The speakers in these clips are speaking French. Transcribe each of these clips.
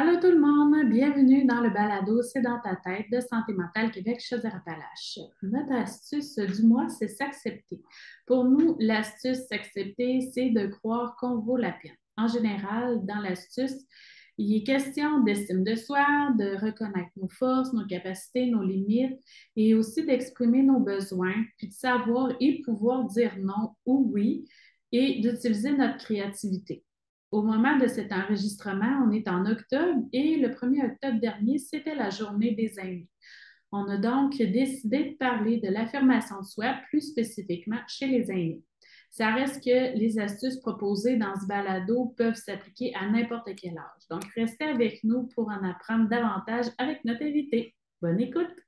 Allô tout le monde, bienvenue dans le balado C'est dans ta tête de Santé mentale Québec Chaudière-Appalaches. Notre astuce du mois, c'est s'accepter. Pour nous, l'astuce s'accepter, c'est de croire qu'on vaut la peine. En général, dans l'astuce, il est question d'estime de soi, de reconnaître nos forces, nos capacités, nos limites et aussi d'exprimer nos besoins, puis de savoir et pouvoir dire non ou oui et d'utiliser notre créativité. Au moment de cet enregistrement, on est en octobre et le 1er octobre dernier, c'était la journée des aînés. On a donc décidé de parler de l'affirmation de soi, plus spécifiquement chez les aînés. Ça reste que les astuces proposées dans ce balado peuvent s'appliquer à n'importe quel âge. Donc, restez avec nous pour en apprendre davantage avec notre invité. Bonne écoute!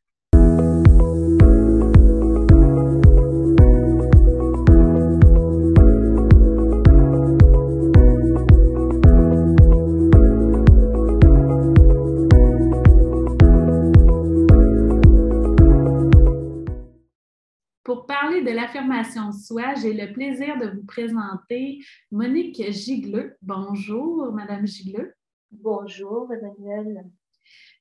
De l'affirmation de soi, j'ai le plaisir de vous présenter Monique Gigleux. Bonjour, Madame Gigleux. Bonjour, Emmanuel.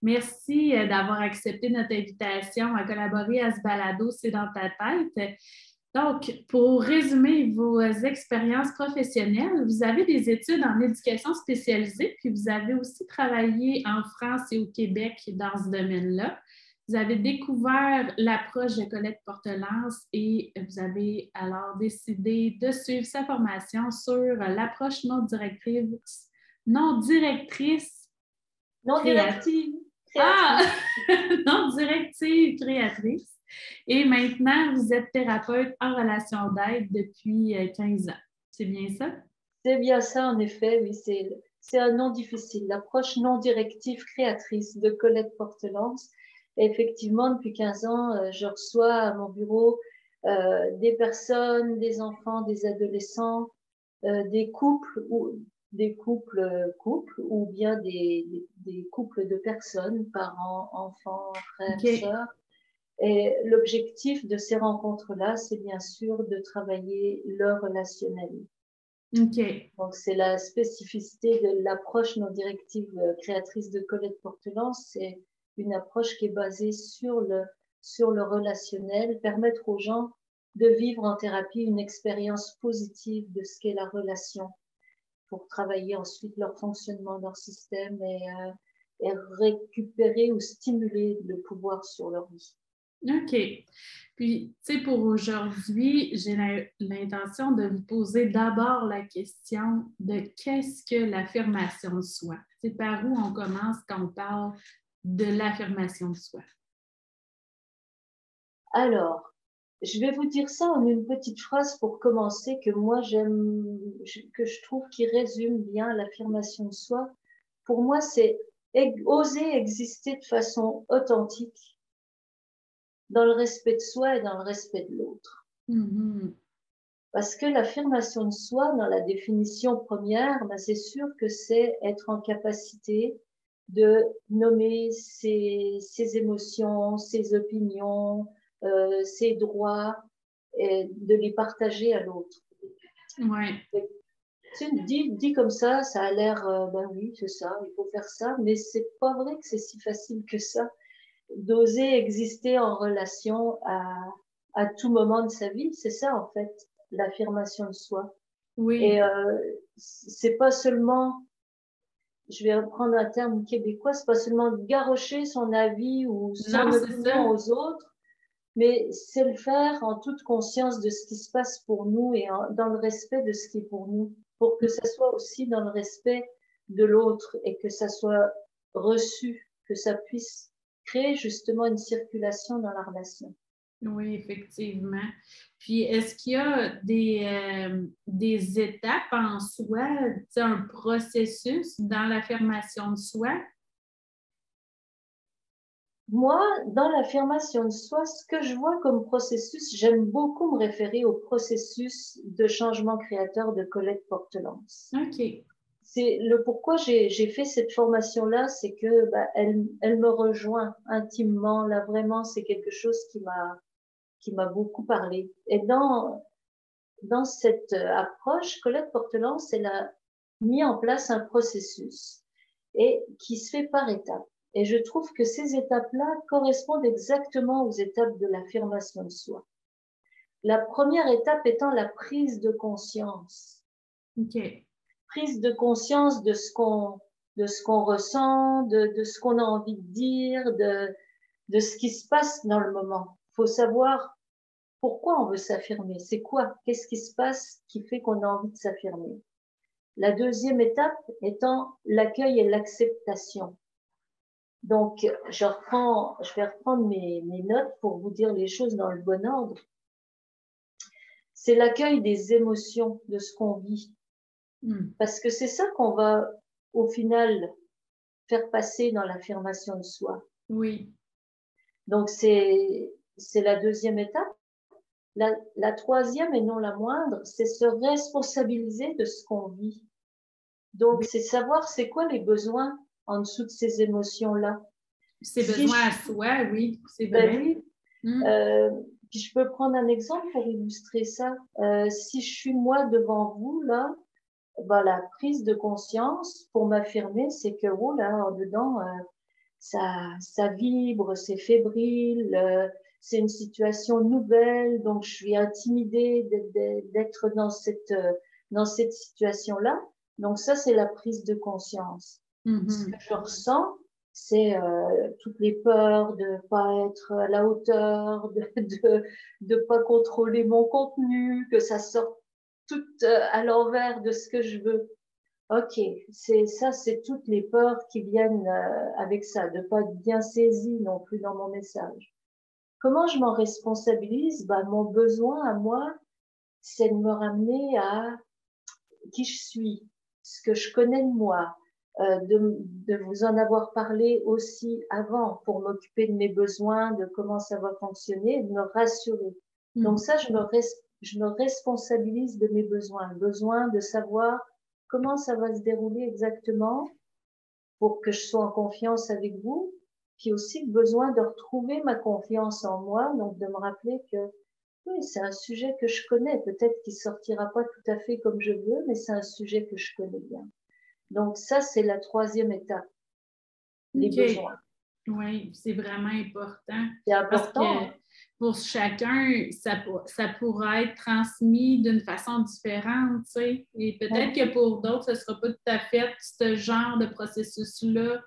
Merci euh, d'avoir accepté notre invitation à collaborer à ce balado C'est dans ta tête. Donc, pour résumer vos expériences professionnelles, vous avez des études en éducation spécialisée, puis vous avez aussi travaillé en France et au Québec dans ce domaine-là. Vous avez découvert l'approche de Colette Portelance et vous avez alors décidé de suivre sa formation sur l'approche non directrice, non directrice, non directive, ah! non directive créatrice. Et maintenant, vous êtes thérapeute en relation d'aide depuis 15 euh, ans. C'est bien ça? C'est bien ça, en effet, oui. C'est un nom difficile. L'approche non directive créatrice de Colette Portelance effectivement, depuis 15 ans, euh, je reçois à mon bureau euh, des personnes, des enfants, des adolescents, euh, des couples ou des couples couples ou bien des, des, couples de personnes, parents, enfants, frères, sœurs. Et l'objectif de ces rencontres-là, c'est bien sûr de travailler leur relationnel. Okay. Donc, c'est la spécificité de l'approche non directive créatrice de Colette Portelance, c'est une approche qui est basée sur le, sur le relationnel, permettre aux gens de vivre en thérapie une expérience positive de ce qu'est la relation pour travailler ensuite leur fonctionnement, leur système et, euh, récupérer ou stimuler le pouvoir sur leur vie. OK. Puis, tu sais, pour aujourd'hui, j'ai l'intention de vous poser d'abord la question de qu'est-ce que l'affirmation de soi? C'est par où on commence quand on parle de l'affirmation de soi? Alors, je vais vous dire ça en une petite phrase pour commencer que moi j'aime, que je trouve qui résume bien l'affirmation de soi. Pour moi, c'est oser exister de façon authentique dans le respect de soi et dans le respect de l'autre. Mm-hmm. Parce que l'affirmation de soi, dans la définition première, ben c'est sûr que c'est être en capacité de nommer ses, ses émotions, ses opinions, euh, ses droits, et de les partager à l'autre. Ouais. Dit, dit comme ça, ça a l'air, euh, ben oui, c'est ça, il faut faire ça, mais c'est pas vrai que c'est si facile que ça d'oser exister en relation à, à tout moment de sa vie. C'est ça, en fait, l'affirmation de soi. Oui. Et euh, c'est pas seulement je vais reprendre un terme québécois, c'est pas seulement garrocher son avis ou son opinion aux autres, mais c'est le faire en toute conscience de ce qui se passe pour nous et dans le respect de ce qui est pour nous, pour que ça soit aussi dans le respect de l'autre et que ça soit reçu, que ça puisse créer justement une circulation dans la relation. Oui, effectivement. Puis, est-ce qu'il y a des, euh, des étapes en soi, un processus dans l'affirmation de soi? Moi, dans l'affirmation de soi, ce que je vois comme processus, j'aime beaucoup me référer au processus de changement créateur de Colette Portelance. OK. C'est le pourquoi j'ai fait cette formation-là, c'est que bah, elle, elle me rejoint intimement. Là, vraiment, c'est quelque chose qui m'a qui m'a beaucoup parlé. Et dans, dans cette approche, Colette Portelance, elle a mis en place un processus. et qui se fait par étapes. Et je trouve que ces étapes-là correspondent exactement aux étapes de l'affirmation de soi. La première étape étant la prise de conscience. Prise de conscience de ce qu'on de ce qu'on ressent, de, de ce qu'on a envie de dire, de, de ce qui se passe dans le moment. Faut savoir pourquoi on veut s'affirmer. C'est quoi? Qu'est-ce qui se passe qui fait qu'on a envie de s'affirmer? La deuxième étape étant l'accueil et l'acceptation. Donc, je, reprends, je vais reprendre mes, mes notes pour vous dire les choses dans le bon ordre. C'est l'accueil des émotions, de ce qu'on vit. Hmm. Parce que c'est ça qu'on va, au final, faire passer dans l'affirmation de soi. Oui. Donc, c'est, c'est la deuxième étape. La, la, troisième et non la moindre, c'est se responsabiliser de ce qu'on vit. Donc, c'est savoir c'est quoi les besoins en dessous de ces émotions-là. Ces besoins à soi, oui, c'est ben vrai. oui. Hmm. Euh, puis je peux prendre un exemple pour illustrer ça. Euh, si je suis moi devant vous, là, ben, la prise de conscience pour m'affirmer, c'est que, oh là, en dedans, euh, ça, ça vibre, c'est fébrile, c'est une situation nouvelle, donc je suis intimidée d'être dans cette, euh, dans cette situation-là. Donc ça, c'est la prise de conscience. Mm-hmm. Ce que je ressens, c'est euh, toutes les peurs de pas être à la hauteur, de, de de pas contrôler mon contenu, que ça sorte tout euh, à l'envers de ce que je veux. Ok, c'est ça, c'est toutes les peurs qui viennent avec ça, de pas être bien saisi non plus dans mon message. Comment je m'en responsabilise? Bah, Mon besoin à moi, c'est de me ramener à qui je suis, ce que je connais de moi, euh, de, de, vous en avoir parlé aussi avant pour m'occuper de mes besoins, de comment ça va fonctionner, de me rassurer. Mm. Donc ça, je me, je me responsabilise de mes besoins, besoin de savoir comment ça va se dérouler exactement pour que je sois en confiance avec vous, puis aussi le besoin de retrouver ma confiance en moi, donc de me rappeler que oui, c'est un sujet que je connais, peut-être qu'il sortira pas tout à fait comme je veux, mais c'est un sujet que je connais bien. Donc ça, c'est la troisième étape, les besoins. Oui, c'est vraiment important. C'est important. Parce que pour chacun, ça, ça pourrait être transmis d'une façon différente, tu sais. Et peut-être que pour d'autres, ce ne sera pas tout à fait ce genre de processus-là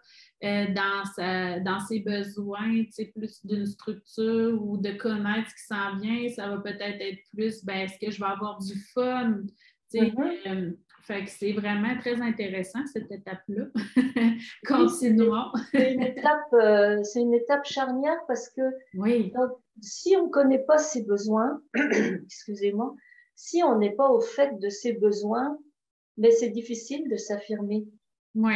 euh, dans, sa, dans ses besoins, plus d'une structure ou de connaître ce qui s'en vient. Ça va peut-être être plus, ben, est-ce que je vais avoir du fun? Mm-hmm. euh, fait que c'est vraiment très intéressant, cette étape-là. Continuons. c'est une, étape, euh, une étape charnière parce que oui. si on ne connaît pas ses besoins, excusez-moi, si on n'est pas au fait de ses besoins, mais c'est difficile de s'affirmer. Oui,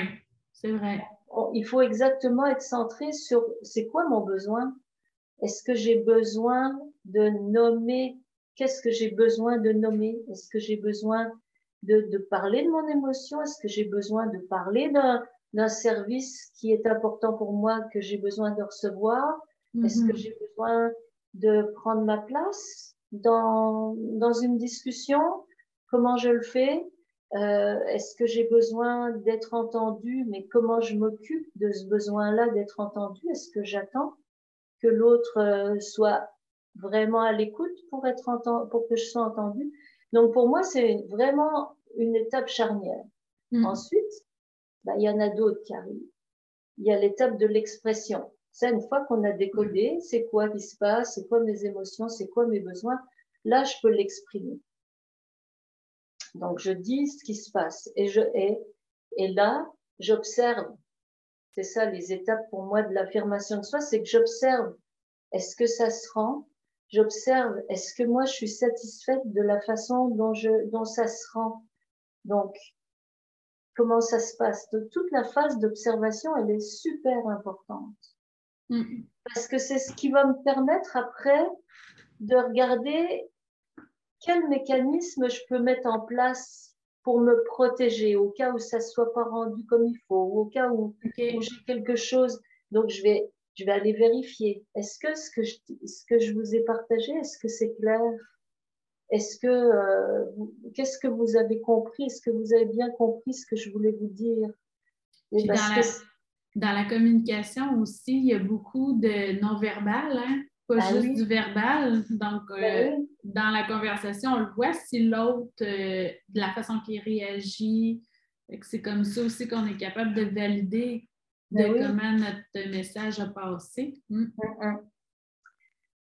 c'est vrai. Il faut exactement être centré sur c'est quoi mon besoin? Est-ce que j'ai besoin de nommer? Qu'est-ce que j'ai besoin de nommer? Est-ce que j'ai besoin de, parler de mon émotion? Est-ce que j'ai besoin de parler d'un service qui est important pour moi, que j'ai besoin de recevoir? Est-ce que mhm. j'ai besoin de prendre ma place dans, dans une discussion? Comment je le fais? Euh, Est-ce que j'ai besoin d'être entendu? Mais comment je m'occupe de ce besoin-là d'être entendu? Est-ce que j'attends que l'autre euh, soit vraiment à l'écoute pour être entendu, pour que je sois entendu? Donc pour moi, c'est vraiment une étape charnière. Mm. Ensuite, bah, il y en a d'autres qui arrivent. Il y a l'étape de l'expression. Ça, une fois qu'on a décodé, c'est quoi qui se passe, c'est quoi mes émotions, c'est quoi mes besoins, là, je peux l'exprimer. Donc, je dis ce qui se passe et je et, et là, j'observe. C'est ça les étapes pour moi de l'affirmation de soi, c'est que j'observe. Est-ce que ça se rend? J'observe, est-ce que moi je suis satisfaite de la façon dont, je, dont ça se rend? Donc, comment ça se passe? Donc, Toute la phase d'observation, elle est super importante. Mm. Parce que c'est ce qui va me permettre après de regarder quel mécanisme je peux mettre en place pour me protéger au cas où ça soit pas rendu comme il faut, ou au cas où, où j'ai quelque chose. Donc, je vais je vais aller vérifier. Est-ce que ce que je, ce que je vous ai partagé, est-ce que c'est clair? Est-ce que euh, qu'est-ce que vous avez compris? Est-ce que vous avez bien compris ce que je voulais vous dire? Puis dans, la, dans, la, communication aussi, il y a beaucoup de non-verbal, hein? pas ben juste du verbal. Donc, euh, ben dans la conversation, on le voit si l'autre, euh, de la façon qu'il réagit, c'est comme ça aussi qu'on est capable de valider de ben comment notre message a passé. Mm. Mm, mm.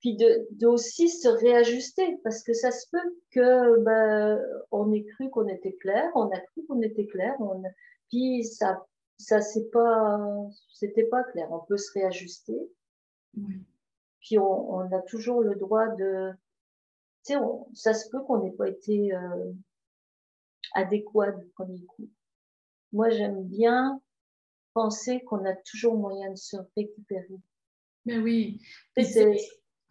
Puis de, aussi se réajuster, parce que ça se peut que ben, on ait cru qu'on était clair, on a cru qu'on était clair, on, puis ça, ça c'est pas, c'était pas clair. On peut se réajuster. Puis on, on, a toujours le droit de, tu sais, ça se peut qu'on n'ait pas été euh, adéquat du premier coup. Moi, j'aime bien penser qu'on a toujours moyen de se récupérer. Mais oui.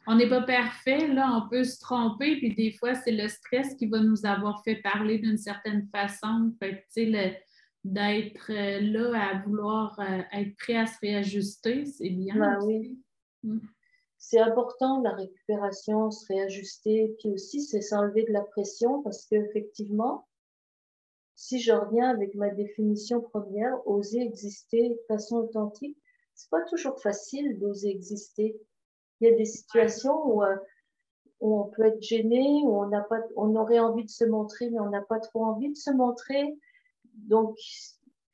on n'est pas parfait, là, on peut se tromper, puis des fois, c'est le stress qui va nous avoir fait parler d'une certaine façon. Fait d'être euh, là à vouloir euh, être prêt à se réajuster, c'est bien. Ben oui. Mm. C'est important la récupération, se réajuster, puis aussi c'est s'enlever de la pression parce qu'effectivement, si je reviens avec ma définition première, oser exister de façon authentique, c'est pas toujours facile d'oser exister. Il y a des situations où, euh, on peut être gêné, où on n'a pas, on aurait envie de se montrer, mais on n'a pas trop envie de se montrer. Donc,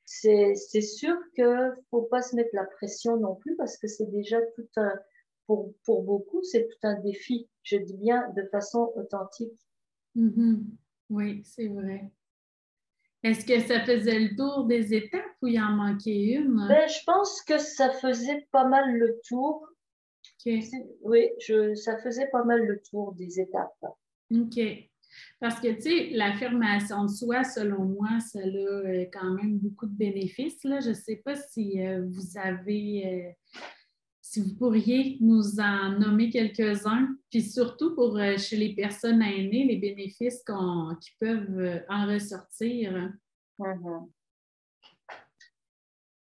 c'est sûr que faut pas se mettre la pression non plus parce que c'est déjà tout un, pour, pour beaucoup, c'est tout un défi. Je dis bien de façon authentique. Mm-hmm. Oui, c'est vrai. Est-ce que ça faisait le tour des étapes ou il en manquait une? Ben, je pense que ça faisait pas mal le tour. Oui, je, ça faisait pas mal le tour des étapes. OK. Parce que, tu sais, l'affirmation de soi, selon moi, ça a euh, quand même beaucoup de bénéfices. Là. Je ne sais pas si euh, vous avez euh, si vous pourriez nous en nommer quelques-uns, puis surtout pour euh, chez les personnes aînées, les bénéfices qui peuvent euh, en ressortir. Mm-hmm.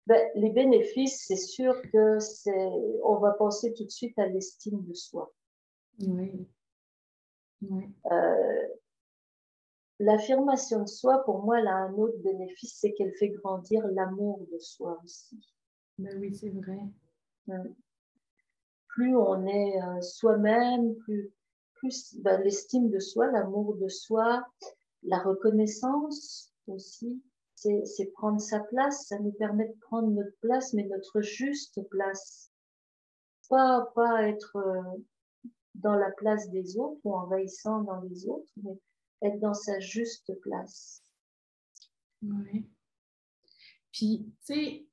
Ben, les bénéfices, c'est sûr que c'est, on va penser tout de suite à l'estime de soi. Oui. Euh, l'affirmation de soi, pour moi, elle a un autre bénéfice, c'est qu'elle fait grandir l'amour de soi aussi. Ben oui, c'est vrai. Mm plus on est euh, soi-même, plus, plus ben, l'estime de soi, l'amour de soi, la reconnaissance aussi, c'est prendre sa place, ça nous permet de prendre notre place, mais notre juste place. Pas, pas être euh, dans la place des autres ou envahissant dans les autres, mais être dans sa juste place. Oui. Puis, tu sais,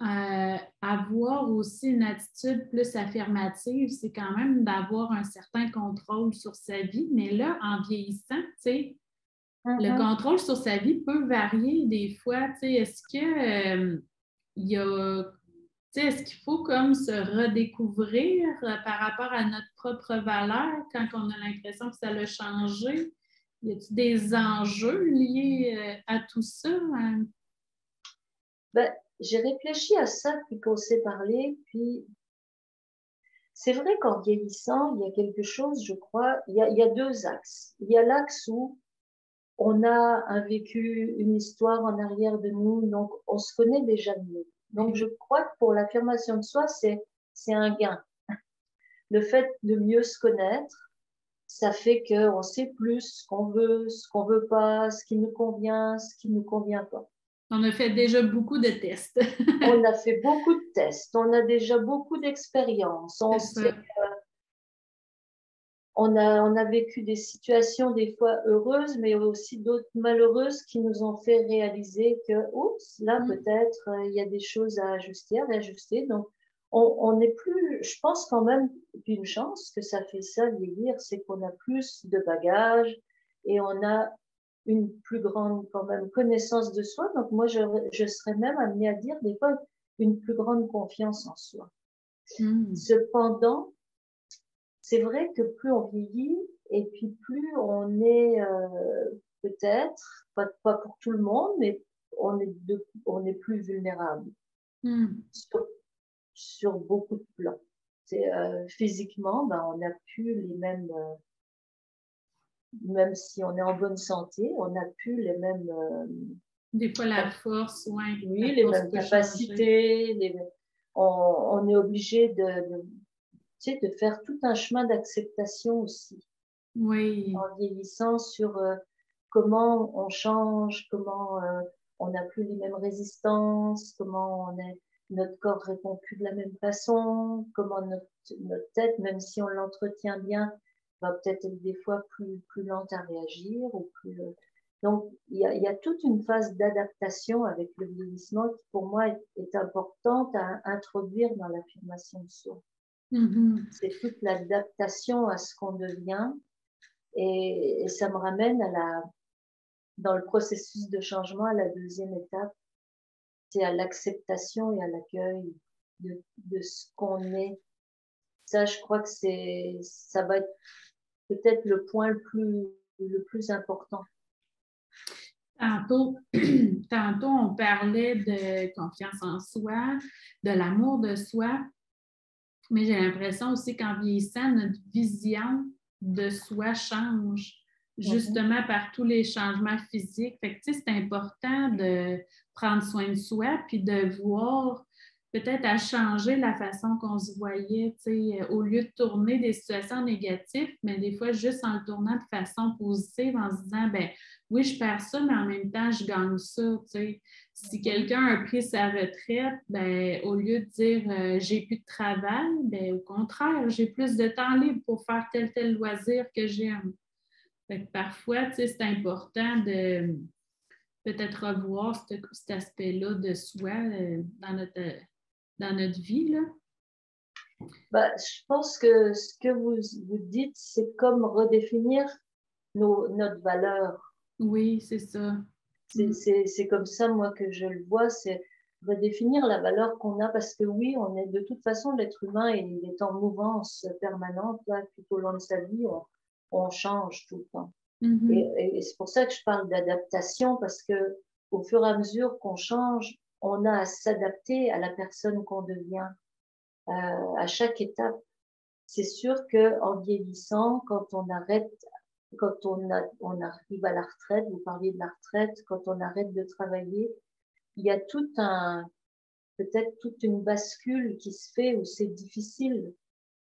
euh, avoir aussi une attitude plus affirmative, c'est quand même d'avoir un certain contrôle sur sa vie. Mais là, en vieillissant, tu sais, le mm-hmm. contrôle sur sa vie peut varier des fois. Tu sais, est-ce que euh, y a est-ce qu'il faut comme se redécouvrir euh, par rapport à notre propre valeur quand on a l'impression que ça a changé? Y a-t-il des enjeux liés à tout ça? Hein? Ben, j'ai réfléchi à ça puis qu'on s'est parlé, puis c'est vrai qu'en vieillissant, il y a quelque chose, je crois, il y a, deux axes. Il y a l'axe où on a un vécu, une histoire en arrière de nous, donc on se connaît déjà mieux. Donc je crois que pour l'affirmation de soi, c'est, c'est un gain. Le fait de mieux se connaître, ça fait qu'on sait plus ce qu'on veut, ce qu'on veut pas, ce qui nous convient, ce qui nous convient pas. On a fait déjà beaucoup de tests. on a fait beaucoup de tests. On a déjà beaucoup d'expérience. On, on, a, on a vécu des situations des fois heureuses, mais aussi d'autres malheureuses qui nous ont fait réaliser que, oups, là, mm. peut-être, euh, il y a des choses à ajuster, à réajuster. Donc, on n'est plus, je pense quand même d'une chance que ça fait ça, vieillir, c'est qu'on a plus de bagages et on a une plus grande quand même connaissance de soi. Donc moi, je, je serais même amenée à dire des fois une plus grande confiance en soi. Hmm. Cependant, c'est vrai que plus on vieillit et puis plus on est euh, peut-être, pas, pas, pour tout le monde, mais on est, de, on est plus vulnérable hmm. sur, sur, beaucoup de plans. Euh, physiquement, ben, on n'a plus les mêmes... Euh, même si on est en bonne santé, on n'a plus les mêmes, euh, Des fois, la force, ouais, Oui, les mêmes capacités. On, est obligé de, de faire tout un chemin d'acceptation aussi. Oui. En vieillissant sur euh, comment on change, comment euh, on n'a plus les mêmes résistances, comment on est, notre corps répond plus de la même façon, comment notre, notre tête, même si on l'entretient bien, va peut-être être des fois plus, plus lente à réagir ou plus. Euh, donc, il y a, y a toute une phase d'adaptation avec le vieillissement qui, pour moi, est, importante à introduire dans l'affirmation de soi. Mm-hmm. C'est toute l'adaptation à ce qu'on devient. Et, et, ça me ramène à la, dans le processus de changement, à la deuxième étape, c'est à l'acceptation et à l'accueil de, de ce qu'on est. Ça, je crois que c'est, ça va être peut-être le point le plus, le plus important. Tantôt, tantôt, on parlait de confiance en soi, de l'amour de soi, mais j'ai l'impression aussi qu'en vieillissant, notre vision de soi change, mm-hmm. justement par tous les changements physiques. Fait que, c'est important de prendre soin de soi, puis de voir peut-être à changer la façon qu'on se voyait, euh, au lieu de tourner des situations négatives, mais des fois juste en le tournant de façon positive, en se disant, ben oui, je perds ça, mais en même temps, je gagne ça. Si mm-hmm. quelqu'un a pris sa retraite, ben, au lieu de dire euh, j'ai plus de travail, ben, au contraire, j'ai plus de temps libre pour faire tel tel loisir que j'aime. Parfois, c'est important de peut-être revoir cet aspect-là de soi euh, dans notre dans notre vie? Là? Bah, je pense que ce que vous, vous dites, c'est comme redéfinir nos, notre valeur. Oui, c'est ça. Mm. C'est comme ça, moi, que je le vois, c'est redéfinir la valeur qu'on a parce que oui, on est de toute façon, l'être humain il est en mouvance permanente tout au long de sa vie, on, on change tout le temps. Mm-hmm. Et, et c'est pour ça que je parle d'adaptation parce que au fur et à mesure qu'on change, on a à s'adapter à la personne qu'on devient euh, à chaque étape. C'est sûr que en vieillissant, quand on arrête, quand on, a, on arrive à la retraite, vous parliez de la retraite, quand on arrête de travailler, il y a tout un, peut-être toute une bascule qui se fait où c'est difficile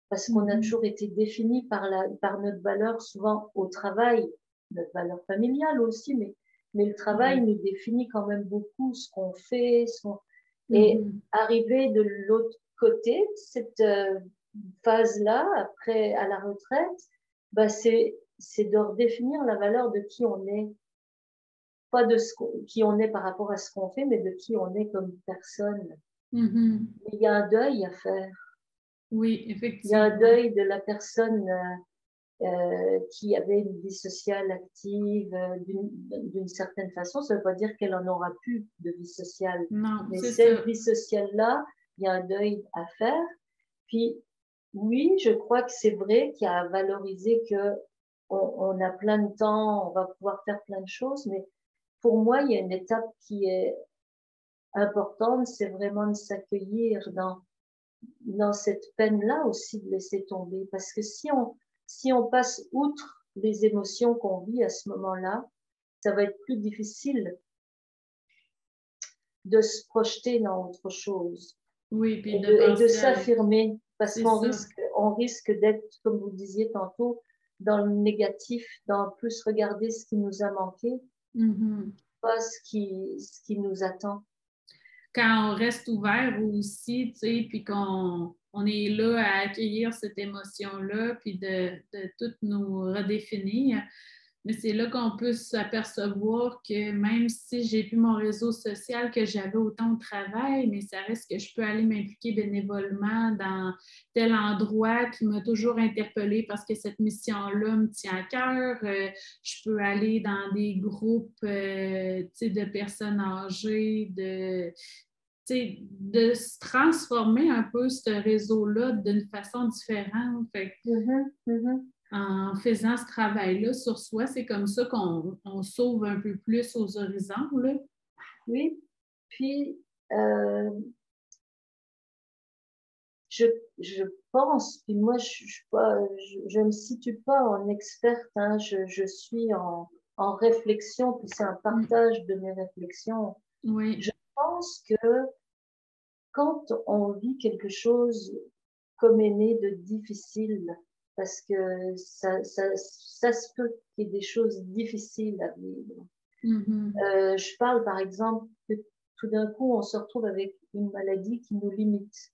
parce qu'on a mhm. toujours été défini par la, par notre valeur souvent au travail, notre valeur familiale aussi, mais mais le travail nous définit quand même beaucoup ce qu'on fait. Et mm-hmm. arriver de l'autre côté, cette euh, phase-là, après à la retraite, bah, c'est de redéfinir la valeur de qui on est. Pas de ce qui on est par rapport à ce qu'on fait, mais de qui on est comme personne. Mm-hmm. Il y a un deuil à faire. Oui, effectivement. Il y a un deuil de la personne euh, euh, qui avait une vie sociale active euh, d'une certaine façon, ça ne veut pas dire qu'elle en aura plus de vie sociale. Non, Mais cette vie sociale-là, il y a un deuil à faire. Puis, oui, je crois que c'est vrai qu'il y a à valoriser que on, on, a plein de temps, on va pouvoir faire plein de choses, mais pour moi, il y a une étape qui est importante, c'est vraiment de s'accueillir dans, dans cette peine-là aussi de laisser tomber. Parce que si on, si on passe outre les émotions qu'on vit à ce moment-là, ça va être plus difficile de se projeter dans autre chose. Oui, puis et de, s'affirmer parce qu'on risque, on risque d'être, comme vous disiez tantôt, dans le négatif, dans plus regarder ce qui nous a manqué, mm-hmm. pas ce qui, ce qui nous attend. Quand on reste ouvert aussi, tu sais, puis qu'on on est là à accueillir cette émotion-là, puis de, de tout nous redéfinir. Mais c'est là qu'on peut s'apercevoir que même si j'ai plus mon réseau social que j'avais autant de travail, mais ça reste que je peux aller m'impliquer bénévolement dans tel endroit qui m'a toujours interpellée parce que cette mission-là me tient à cœur. Euh, je peux aller dans des groupes euh, de personnes âgées, de, de se transformer un peu ce réseau-là d'une façon différente. Mm-hmm, mm-hmm. En faisant ce travail-là sur soi, c'est comme ça qu'on on sauve un peu plus aux horizons. Là. Oui, puis euh, je, je, pense, puis moi je ne je, je, me situe pas en experte, hein, je, je suis en, en réflexion, puis c'est un partage de mes réflexions. Oui. Je pense que quand on vit quelque chose comme aîné de difficile, parce que ça, ça, ça se peut qu'il y ait des choses difficiles à vivre. Mhm. Euh, je parle par exemple que tout d'un coup on se retrouve avec une maladie qui nous limite,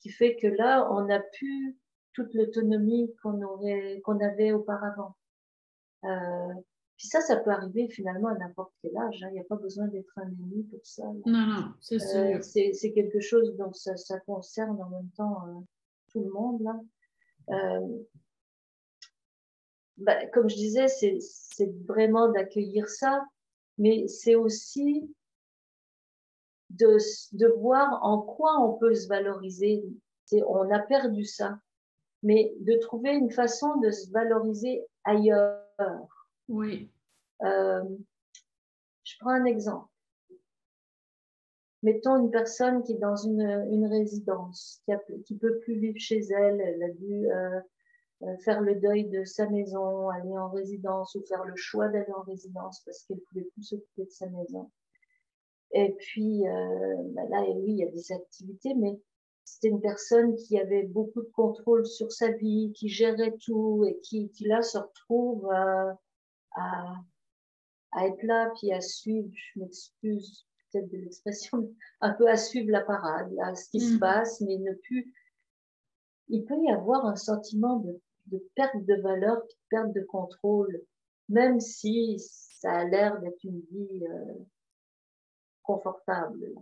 qui fait que là on n'a plus toute l'autonomie qu'on aurait, qu'on avait auparavant. Euh, puis ça, ça peut arriver finalement à n'importe quel âge. hein. Il n'y a pas besoin d'être un aîné pour ça. là. Non, non, c'est Euh, c'est quelque chose dont ça, ça concerne en même temps euh, tout le monde là. Euh, bah, comme je disais, c'est vraiment d'accueillir ça, mais c'est aussi de, de voir en quoi on peut se valoriser. On a perdu ça, mais de trouver une façon de se valoriser ailleurs. Oui. Euh, je prends un exemple. Mettons une personne qui est dans une, résidence, qui, qui peut plus vivre chez elle, elle a dû euh, euh, faire le deuil de sa maison, aller en résidence ou faire le choix d'aller en résidence parce qu'elle pouvait plus s'occuper de sa maison. Et puis ben là, oui, il y a des activités, mais c'était une personne qui avait beaucoup de contrôle sur sa vie, qui gérait tout et qui, là se retrouve à, à être là puis à suivre, je m'excuse peut-être de l'expression, un peu à suivre la parade, à ce qui se Mhm. passe, mais ne plus. Il peut y avoir un sentiment de, de perte de valeur, de perte de contrôle, même si ça a l'air d'être une vie euh, confortable.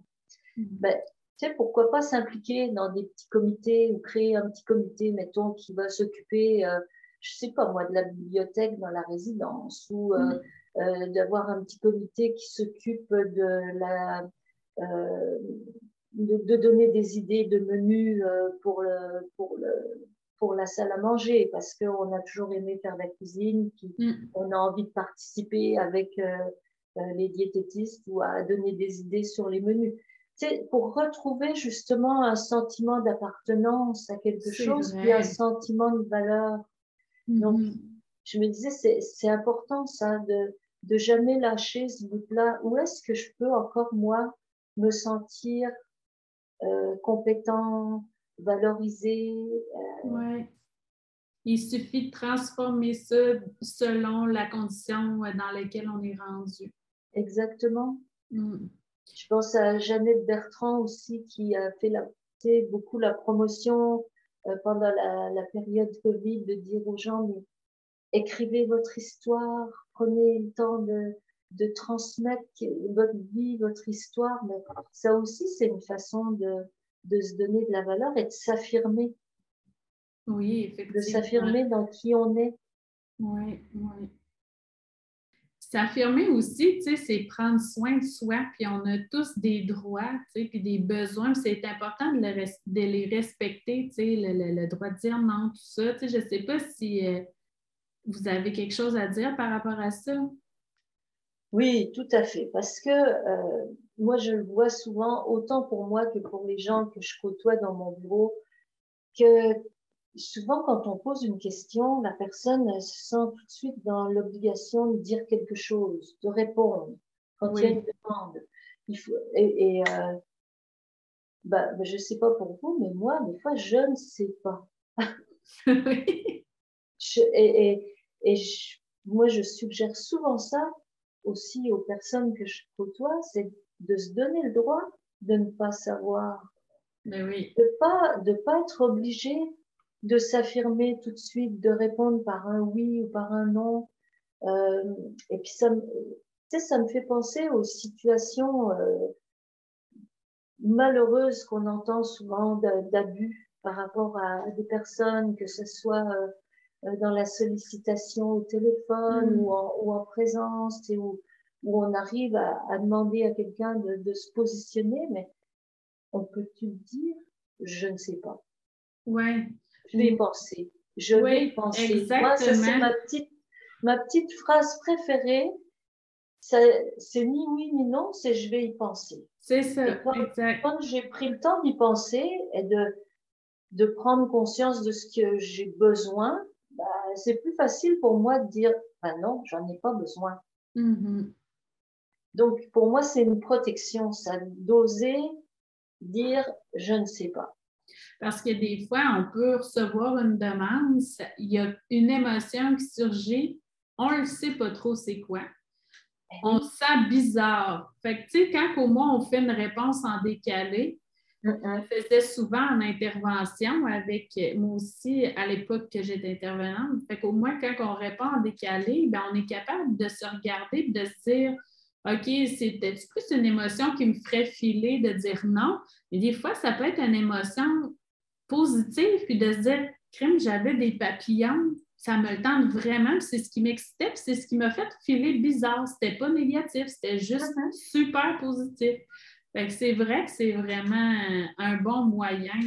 Mhm. Ben, tu sais, pourquoi pas s'impliquer dans des petits comités ou créer un petit comité, mettons, qui va s'occuper, euh, je sais pas moi, de la bibliothèque dans la résidence ou euh, Mhm. euh, d'avoir un petit comité qui s'occupe de la euh, de, de donner des idées de menus pour le pour le pour la salle à manger parce qu'on a toujours aimé faire la cuisine puis Mhm. on a envie de participer avec les diététistes ou à donner des idées sur les menus c'est pour retrouver justement un sentiment d'appartenance à quelque chose vrai. puis un sentiment de valeur donc, Mhm. je me disais, c'est, important ça, de, de jamais lâcher ce bout-là. Où est-ce que je peux encore, moi, me sentir euh, compétent, valorisé euh, Ouais. Il suffit de transformer ça selon la condition dans laquelle on est rendu. Exactement. Mhm. Je pense à Jeannette Bertrand aussi, qui a fait la, beaucoup la promotion pendant la, la période Covid, de dire aux gens, mais écrivez votre histoire, prenez le temps de, de transmettre votre vie, votre histoire. Mais ça aussi, c'est une façon de, de se donner de la valeur et de s'affirmer, Oui, de effectivement. s'affirmer dans qui on est. Oui, oui. S'affirmer aussi, c'est prendre soin de soi, puis on a tous des droits, puis des besoins, c'est important de, les respecter, le, le- droit de dire non, tout ça. Je ne sais pas si euh, vous avez quelque chose à dire par rapport à ça. Oui, tout à fait. Parce que euh, moi, je le vois souvent, autant pour moi que pour les gens que je côtoie dans mon bureau, que souvent quand on pose une question, la personne elle se sent tout de suite dans l'obligation de dire quelque chose, de répondre quand il y a Oui. une demande. Il faut, et et euh, bah, bah, je sais pas pour vous, mais moi, des fois, je ne sais pas. Oui. Je- et et, et je- moi, je suggère souvent ça aussi aux personnes que je côtoie, c'est de se donner le droit de ne pas savoir, Ben oui. de pas de pas être obligé de s'affirmer tout de suite, de répondre par un oui ou par un non. Euh, et puis ça, me- tu sais, ça me fait penser aux situations euh, malheureuses qu'on entend souvent d'a- d'abus par rapport à des personnes, que ce soit euh, euh, dans la sollicitation au téléphone Mm. ou, en, ou en présence, tu sais, où, où on arrive à, à demander à quelqu'un de, de se positionner, mais on peut-tu le dire Je ne sais pas. Ouais. Je vais y penser. Je Oui, vais y penser. Moi, ça, c'est exactement. ma petite, ma petite phrase préférée. C'est ni oui ni non, c'est je vais y penser. C'est ça, Et quand- exact. Quand j'ai pris le temps d'y penser et de, de prendre conscience de ce que j'ai besoin, bah, c'est plus facile pour moi de dire bah non, j'en ai pas besoin. Mhm. Donc pour moi, c'est une protection, ça d'oser dire je ne sais pas. Parce que des fois, on peut recevoir une demande, il y a une émotion qui surgit, on ne sait pas trop c'est quoi. Ben on se sent bizarre. Fait que, tu sais, quand au moins on fait une réponse en décalé, je faisais souvent en intervention avec moi aussi à l'époque que j'étais intervenante. Fait qu'au moins, quand on répond en décalé, ben, on est capable de se regarder et de se dire OK, c'était plus une émotion qui me ferait filer de dire non. Mais des fois, ça peut être une émotion positive, puis de se dire crème, j'avais des papillons, ça me tente vraiment, c'est ce qui m'excitait, c'est ce qui m'a fait filer bizarre. C'était pas négatif, c'était juste uh-huh. super positif c'est vrai que c'est vraiment un bon moyen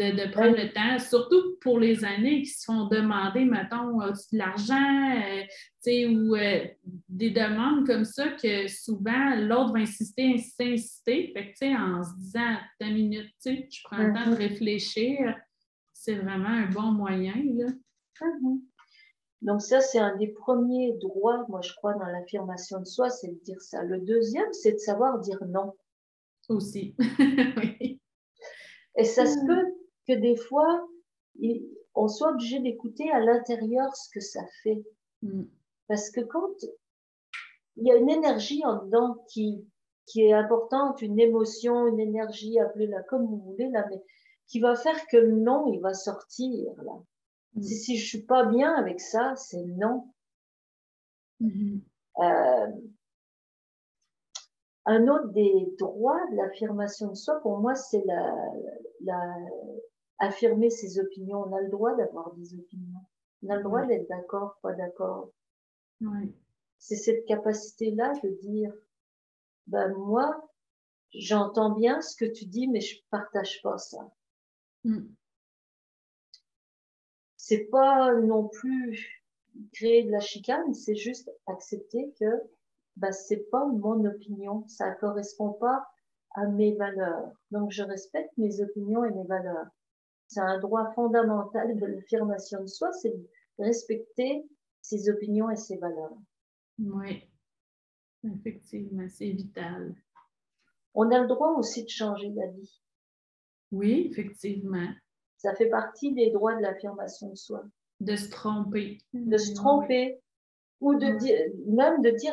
euh, de, prendre le temps, surtout pour les années qui se font demander, mettons, de l'argent, euh, ou euh, des demandes comme ça que souvent l'autre va insister, insister, insister. Fait en se disant, ta minute, tu prends le temps de mm-hmm. réfléchir, c'est vraiment un bon moyen. Là. Mm-hmm. Donc ça, c'est un des premiers droits, moi je crois, dans l'affirmation de soi, c'est de dire ça. Le deuxième, c'est de savoir dire non. Aussi. Et ça se hmm. peut que des fois, on soit obligé d'écouter à l'intérieur ce que ça fait. Hmm. Parce que quand il y a une énergie en dedans qui, qui est importante, une émotion, une énergie, appelez-la comme vous voulez, là, mais qui va faire que le non, il va sortir, là. Mm. Si, si je suis pas bien avec ça, c'est non. Mm-hmm. Euh, un autre des droits de l'affirmation de soi, pour moi, c'est la, la, affirmer ses opinions. On a le droit d'avoir des opinions. On a le droit d'être d'accord, pas d'accord. C'est cette capacité-là de dire, ben moi, j'entends bien ce que tu dis, mais je partage pas ça. Mm c'est pas non plus créer de la chicane, c'est juste accepter que bah, c'est pas mon opinion, ça correspond pas à mes valeurs. Donc je respecte mes opinions et mes valeurs. C'est un droit fondamental de l'affirmation de soi, c'est de respecter ses opinions et ses valeurs. Oui, effectivement, c'est vital. On a le droit aussi de changer d'avis. Oui, effectivement. Ça fait partie des droits de l'affirmation de soi. De se tromper. De se tromper. Ou de dire, même de dire,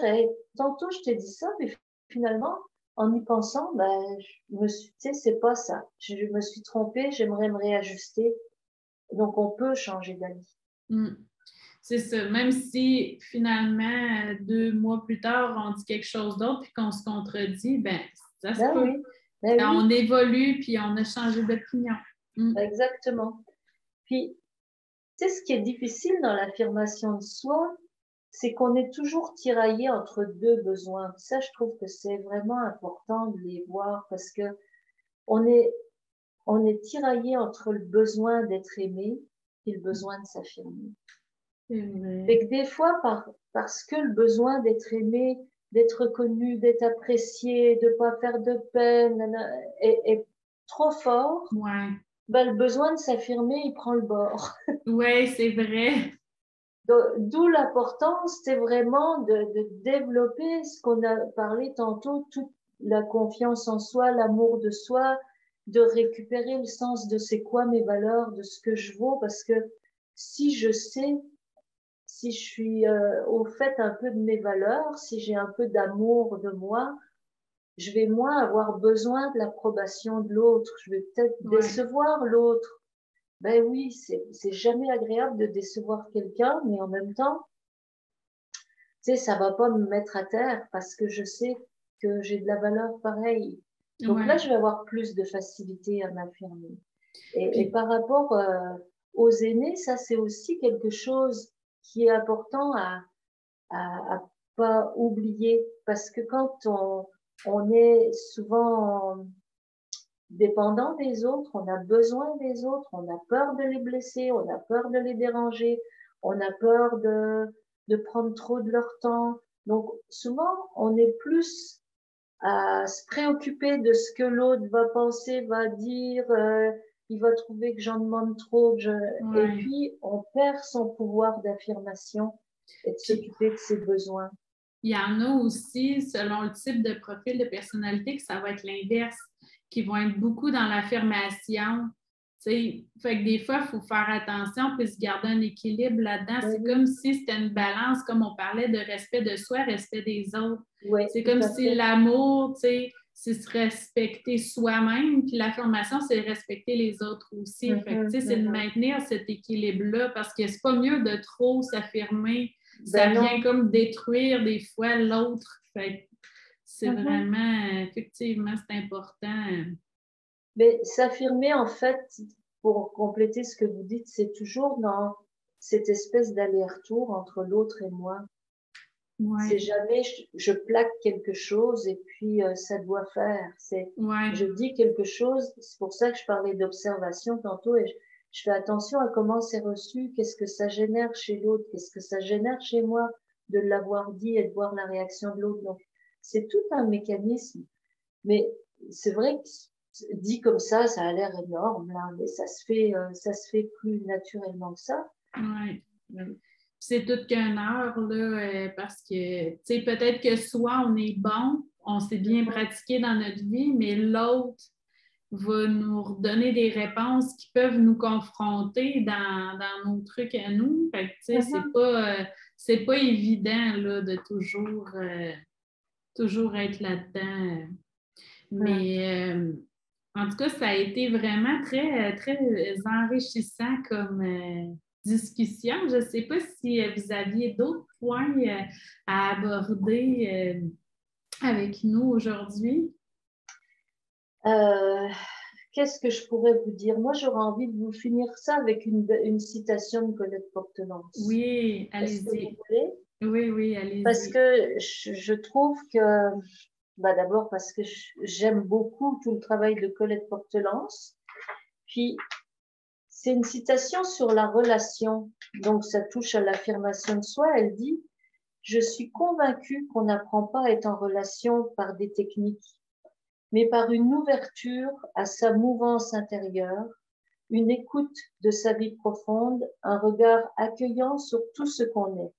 tantôt je t'ai dit ça, mais finalement, en y pensant, ben, je me suis, tu sais, c'est pas ça. Je me suis trompée, j'aimerais me réajuster. Donc, on peut changer d'avis. Hmm. C'est ça. Même si finalement, deux mois plus tard, on dit quelque chose d'autre puis qu'on se contredit, ben, ça se ben peut. Ben on évolue puis on a changé d'opinion. Mm. Exactement. Puis, tu sais, ce qui est difficile dans l'affirmation de soi, c'est qu'on est toujours tiraillé entre deux besoins. Ça, je trouve que c'est vraiment important de les voir parce que on est, on est tiraillé entre le besoin d'être aimé et le besoin de s'affirmer. Et que des fois, par, parce que le besoin d'être aimé, d'être reconnu, d'être apprécié, de pas faire de peine est, est trop fort, ouais ben, le besoin de s'affirmer, il prend le bord. Oui, c'est vrai. D'où l'importance, c'est vraiment de, de, développer ce qu'on a parlé tantôt, toute la confiance en soi, l'amour de soi, de récupérer le sens de c'est quoi mes valeurs, de ce que je vaux, parce que si je sais, si je suis euh, au fait un peu de mes valeurs, si j'ai un peu d'amour de moi, je vais moins avoir besoin de l'approbation de l'autre, je vais peut-être décevoir l'autre. Ben oui, c'est jamais agréable de décevoir quelqu'un, mais en même temps, tu sais, ça va pas me mettre à terre parce que je sais que j'ai de la valeur pareille. Donc là, je vais avoir plus de facilité à m'affirmer. Et, par rapport euh, aux aînés, ça c'est aussi quelque chose qui est important à, à, à pas oublier parce que quand on, on est souvent dépendant des autres, on a besoin des autres, on a peur de les blesser, on a peur de les déranger, on a peur de, de prendre trop de leur temps. Donc souvent, on est plus à se préoccuper de ce que l'autre va penser, va dire, euh, il va trouver que j'en demande trop. Que je... Et puis, on perd son pouvoir d'affirmation et de s'occuper de ses besoins. Il y en a aussi, selon le type de profil de personnalité, que ça va être l'inverse, qui vont être beaucoup dans l'affirmation. Fait que des fois, il faut faire attention puis se garder un équilibre là-dedans. C'est comme si c'était une balance, comme on parlait de respect de soi, respect des autres. c'est comme si l'amour, c'est se respecter soi-même, puis l'affirmation, c'est respecter les autres aussi. Mm-hmm, c'est de mm-hmm. maintenir cet équilibre-là parce que c'est pas mieux de trop s'affirmer. ça ben vient comme détruire des fois l'autre. C'est mm-hmm. vraiment, effectivement, c'est important. Mais s'affirmer, en fait, pour compléter ce que vous dites, c'est toujours dans cette espèce d'aller-retour entre l'autre et moi. C'est jamais je, plaque quelque chose et puis euh, ça doit faire. C'est je dis quelque chose. C'est pour ça que je parlais d'observation tantôt et je, fais attention à comment c'est reçu, qu'est-ce que ça génère chez l'autre, qu'est-ce que ça génère chez moi de l'avoir dit et de voir la réaction de l'autre. Donc c'est tout un mécanisme. Mais c'est vrai que dit comme ça, ça a l'air énorme là, mais ça se fait, euh, ça se fait plus naturellement que ça. Ouais. Mm c'est toute qu'une heure, là, euh, parce que, tu sais, peut-être que soit on est bon, on s'est bien pratiqué dans notre vie, mais l'autre va nous redonner des réponses qui peuvent nous confronter dans, nos trucs à nous. Fait que, tu sais, c'est uh-huh. pas, euh, pas évident, là, de toujours, euh, toujours être là-dedans. Mais, en tout cas, ça a été vraiment très, très enrichissant comme discussion. Je ne sais pas si euh, vous aviez d'autres points euh, à aborder euh, avec nous aujourd'hui. Qu'est-ce que je pourrais vous dire? Moi, j'aurais envie de vous finir ça avec une, citation de Colette Portelance. Oui, allez-y. Oui, oui, allez-y. Parce que je, trouve que, bah d'abord parce que j'aime beaucoup tout le travail de Colette Portelance. Puis, c'est une citation sur la relation, donc ça touche à l'affirmation de soi. Elle dit Je suis convaincue qu'on n'apprend pas à être en relation par des techniques, mais par une ouverture à sa mouvance intérieure, une écoute de sa vie profonde, un regard accueillant sur tout ce qu'on est.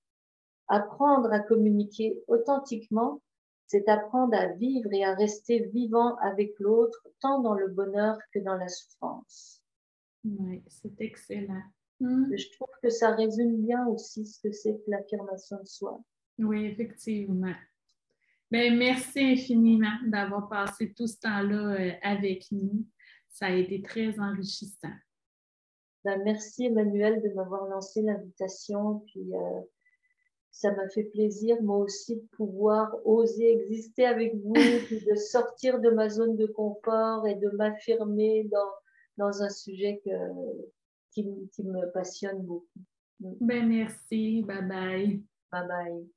Apprendre à communiquer authentiquement, c'est apprendre à vivre et à rester vivant avec l'autre, tant dans le bonheur que dans la souffrance. Oui, c'est excellent. Je trouve que ça résume bien aussi ce que c'est que l'affirmation de soi. Oui, effectivement. Bien, merci infiniment d'avoir passé tout ce temps-là euh, avec nous. Ça a été très enrichissant. Ben, merci Emmanuel de m'avoir lancé l'invitation. Puis euh, ça m'a fait plaisir, moi aussi, de pouvoir oser exister avec vous, de sortir de ma zone de confort et de m'affirmer dans, dans un sujet que, qui, qui me passionne beaucoup. Ben merci. Bye bye. Bye bye.